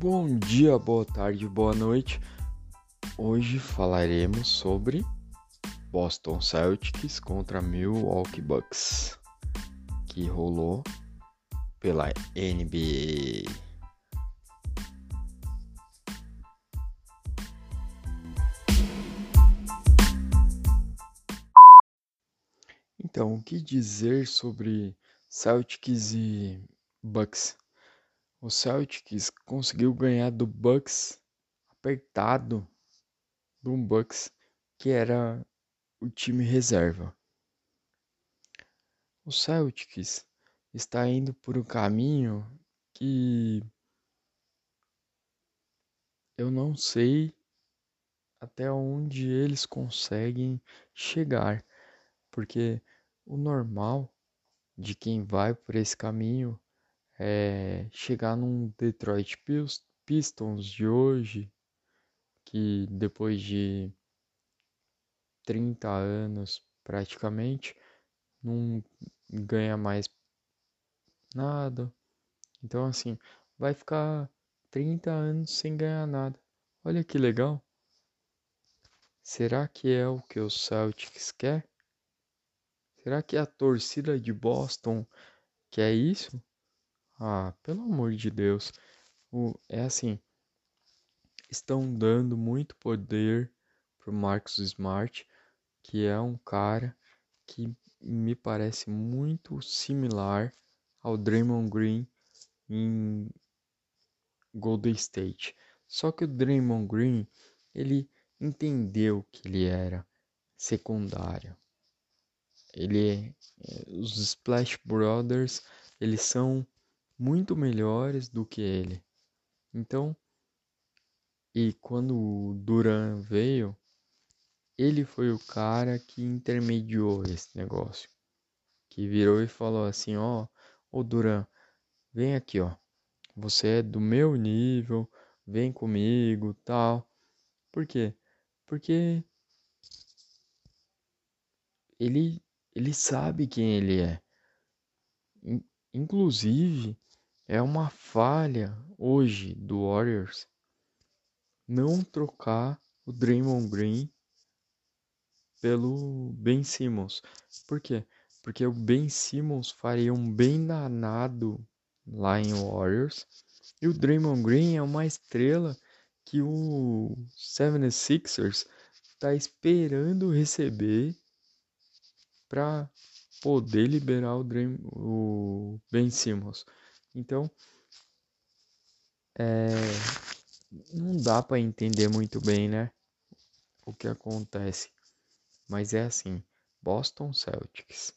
Bom dia, boa tarde, boa noite. Hoje falaremos sobre Boston Celtics contra Milwaukee Bucks, que rolou pela NBA. Então, o que dizer sobre Celtics e Bucks? O Celtics conseguiu ganhar do Bucks apertado, do Bucks que era o time reserva. O Celtics está indo por um caminho que eu não sei até onde eles conseguem chegar, porque o normal de quem vai por esse caminho é, chegar num Detroit Pistons de hoje, que depois de 30 anos praticamente não ganha mais nada. Então assim, vai ficar 30 anos sem ganhar nada. Olha que legal. Será que é o que o Celtics quer? Será que a torcida de Boston quer isso? Ah, pelo amor de Deus. O, é assim. Estão dando muito poder pro Marcus Smart, que é um cara que me parece muito similar ao Draymond Green em Golden State. Só que o Draymond Green, ele entendeu que ele era secundário. Ele, é, os Splash Brothers, eles são muito melhores do que ele. Então, e quando o Duran veio, ele foi o cara que intermediou esse negócio. Que virou e falou assim, ó, ô Duran, vem aqui, ó. Você é do meu nível, vem comigo, tal. Por quê? Porque ele ele sabe quem ele é. Inclusive, é uma falha hoje do Warriors não trocar o Draymond Green pelo Ben Simmons. Por quê? Porque o Ben Simmons faria um bem danado lá em Warriors. E o Draymond Green é uma estrela que o 76ers está esperando receber para poder liberar o, Dream, o Ben Simmons. Então, é, não dá para entender muito bem, né? O que acontece. Mas é assim, Boston Celtics.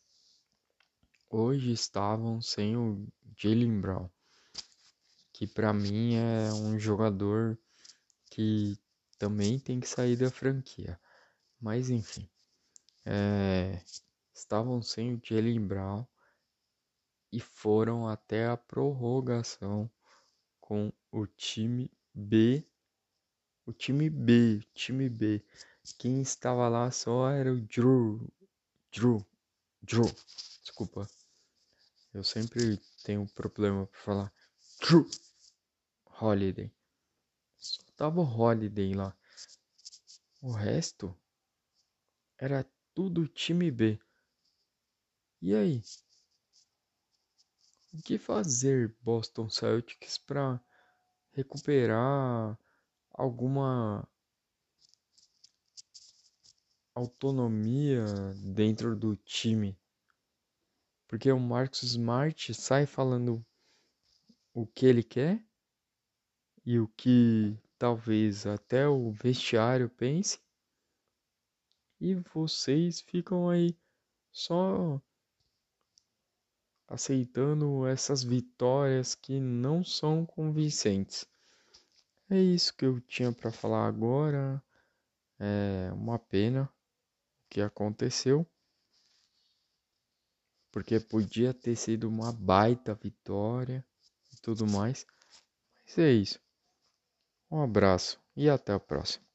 Hoje estavam sem o Jalen Brown, que para mim é um jogador que também tem que sair da franquia. Mas enfim, é, estavam sem o Jalen Brown e foram até a prorrogação com o time B. O time B, time B. Quem estava lá só era o Drew. Drew. Drew. Desculpa. Eu sempre tenho problema para falar. Drew. Holiday. Só tava o Holiday lá. O resto era tudo time B. E aí? O que fazer Boston Celtics para recuperar alguma autonomia dentro do time? Porque o Marcus Smart sai falando o que ele quer e o que talvez até o vestiário pense. E vocês ficam aí só aceitando essas vitórias que não são convincentes. É isso que eu tinha para falar agora. É uma pena o que aconteceu. Porque podia ter sido uma baita vitória e tudo mais. Mas é isso. Um abraço e até a próxima.